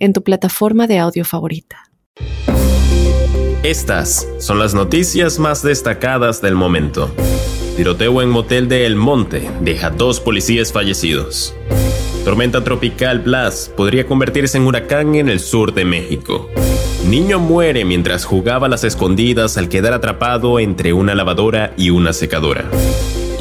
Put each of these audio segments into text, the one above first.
en tu plataforma de audio favorita. Estas son las noticias más destacadas del momento. Tiroteo en motel de El Monte deja dos policías fallecidos. Tormenta tropical Blas podría convertirse en huracán en el sur de México. Niño muere mientras jugaba las escondidas al quedar atrapado entre una lavadora y una secadora.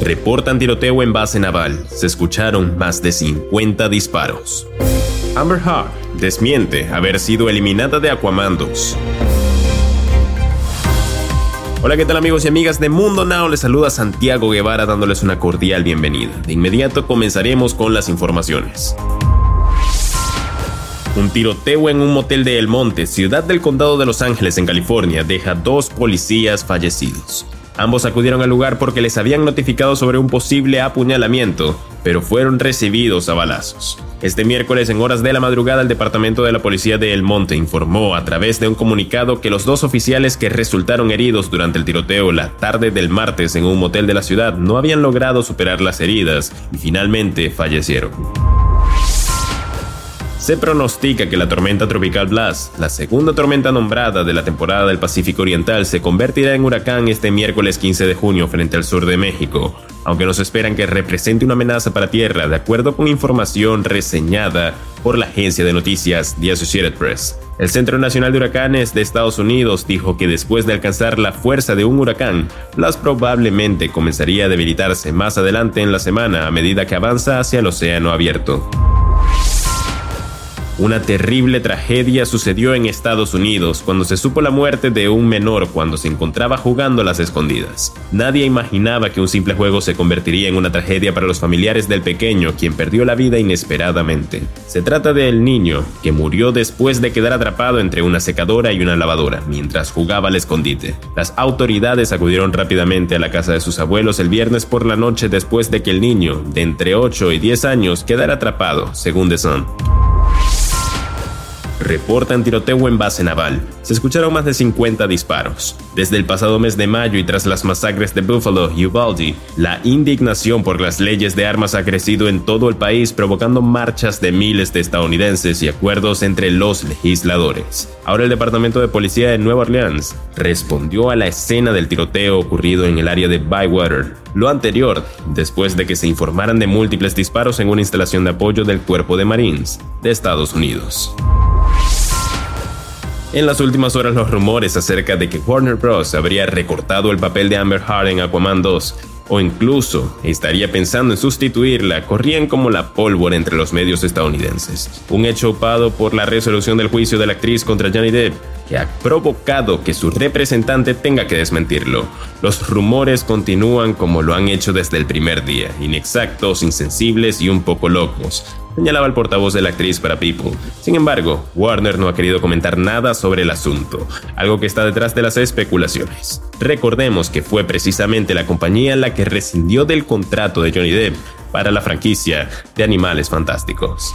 Reportan tiroteo en base naval. Se escucharon más de 50 disparos. Amber Heard desmiente haber sido eliminada de Aquamandos. Hola, ¿qué tal amigos y amigas de Mundo Now? Les saluda Santiago Guevara dándoles una cordial bienvenida. De inmediato comenzaremos con las informaciones. Un tiroteo en un motel de El Monte, ciudad del condado de Los Ángeles, en California, deja dos policías fallecidos. Ambos acudieron al lugar porque les habían notificado sobre un posible apuñalamiento, pero fueron recibidos a balazos. Este miércoles, en horas de la madrugada, el Departamento de la Policía de El Monte informó a través de un comunicado que los dos oficiales que resultaron heridos durante el tiroteo la tarde del martes en un motel de la ciudad no habían logrado superar las heridas y finalmente fallecieron. Se pronostica que la tormenta tropical Blas, la segunda tormenta nombrada de la temporada del Pacífico Oriental, se convertirá en huracán este miércoles 15 de junio frente al sur de México, aunque nos esperan que represente una amenaza para tierra, de acuerdo con información reseñada por la agencia de noticias The Associated Press. El Centro Nacional de Huracanes de Estados Unidos dijo que después de alcanzar la fuerza de un huracán, Blas probablemente comenzaría a debilitarse más adelante en la semana a medida que avanza hacia el océano abierto. Una terrible tragedia sucedió en Estados Unidos cuando se supo la muerte de un menor cuando se encontraba jugando a las escondidas. Nadie imaginaba que un simple juego se convertiría en una tragedia para los familiares del pequeño, quien perdió la vida inesperadamente. Se trata del niño, que murió después de quedar atrapado entre una secadora y una lavadora, mientras jugaba al escondite. Las autoridades acudieron rápidamente a la casa de sus abuelos el viernes por la noche después de que el niño, de entre 8 y 10 años, quedara atrapado, según The Sun reportan tiroteo en base naval. Se escucharon más de 50 disparos. Desde el pasado mes de mayo y tras las masacres de Buffalo y Uvalde, la indignación por las leyes de armas ha crecido en todo el país, provocando marchas de miles de estadounidenses y acuerdos entre los legisladores. Ahora el Departamento de Policía de Nueva Orleans respondió a la escena del tiroteo ocurrido en el área de Bywater. Lo anterior, después de que se informaran de múltiples disparos en una instalación de apoyo del Cuerpo de Marines de Estados Unidos. En las últimas horas los rumores acerca de que Warner Bros. habría recortado el papel de Amber Heard en Aquaman 2 o incluso estaría pensando en sustituirla, corrían como la pólvora entre los medios estadounidenses. Un hecho opado por la resolución del juicio de la actriz contra Johnny Depp, que ha provocado que su representante tenga que desmentirlo. Los rumores continúan como lo han hecho desde el primer día, inexactos, insensibles y un poco locos señalaba el portavoz de la actriz para People. Sin embargo, Warner no ha querido comentar nada sobre el asunto, algo que está detrás de las especulaciones. Recordemos que fue precisamente la compañía la que rescindió del contrato de Johnny Depp para la franquicia de Animales Fantásticos.